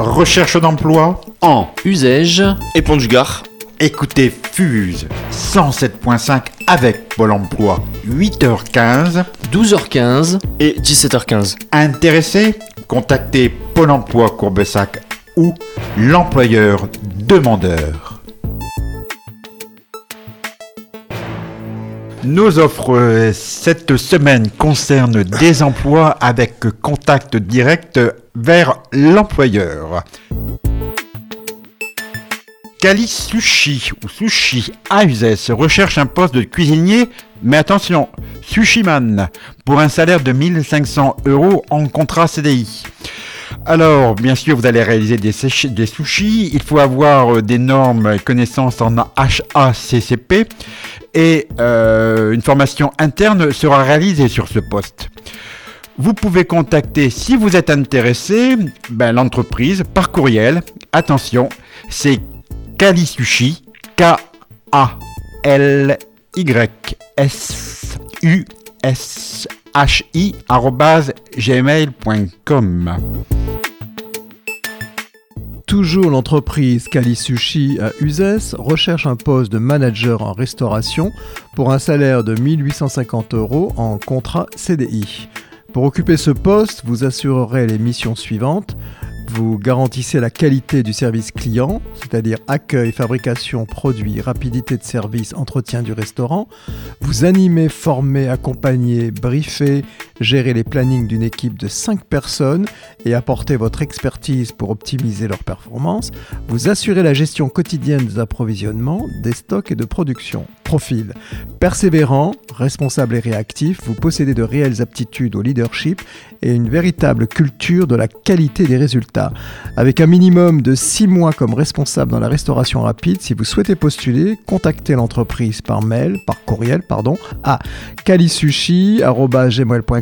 Recherche d'emploi En usage et Pont du Gard. Écoutez Fuse 107.5 avec Pôle emploi 8h15. 12h15 et 17h15. Intéressé Contactez Pôle emploi Courbessac ou l'employeur demandeur. Nos offres euh, cette semaine concernent des emplois avec contact direct vers l'employeur. Kali Sushi ou Sushi AUSES recherche un poste de cuisinier, mais attention, Sushiman, pour un salaire de 1500 euros en contrat CDI. Alors, bien sûr, vous allez réaliser des, sushis. Il faut avoir euh, des normes et connaissances en HACCP et euh, une formation interne sera réalisée sur ce poste. Vous pouvez contacter, si vous êtes intéressé, ben, l'entreprise par courriel. Attention, c'est Kalisushi, K-A-L-Y-S-U-S-H-I, gmail.com. Toujours l'entreprise Kalisushi à Uzès recherche un poste de manager en restauration pour un salaire de 1850 euros en contrat CDI. Pour occuper ce poste, vous assurerez les missions suivantes. Vous garantissez la qualité du service client, c'est-à-dire accueil, fabrication, produit, rapidité de service, entretien du restaurant. Vous animez, formez, accompagnez, briefez, gérez les plannings d'une équipe de 5 personnes et apportez votre expertise pour optimiser leur performance. Vous assurez la gestion quotidienne des approvisionnements, des stocks et de production. Profil. Persévérant, responsable et réactif, vous possédez de réelles aptitudes au leadership et une véritable culture de la qualité des résultats. Avec un minimum de 6 mois comme responsable dans la restauration rapide, si vous souhaitez postuler, contactez l'entreprise par mail, par courriel, pardon, à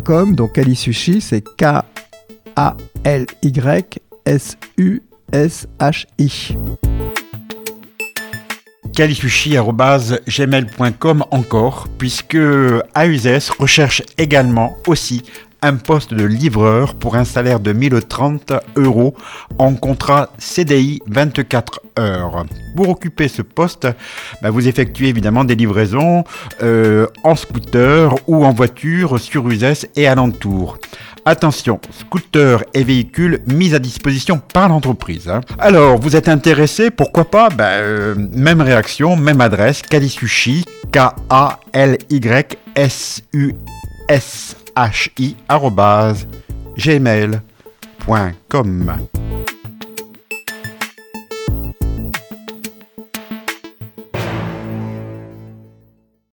Donc kalisushi, c'est K-A-L-Y-S-U-S-H-I. kalisushi.gmail.com encore, puisque AUSS recherche également aussi un poste de livreur pour un salaire de 1030 euros en contrat CDI 24 heures. Pour occuper ce poste, bah, vous effectuez évidemment des livraisons euh, en scooter ou en voiture sur Uzès et alentour. Attention, scooter et véhicules mis à disposition par l'entreprise. hein. Alors, vous êtes intéressé, pourquoi pas Bah, euh, Même réaction, même adresse, Kalisushi, K-A-L-Y-S-U-S-H-I, arrobase, gmail.com.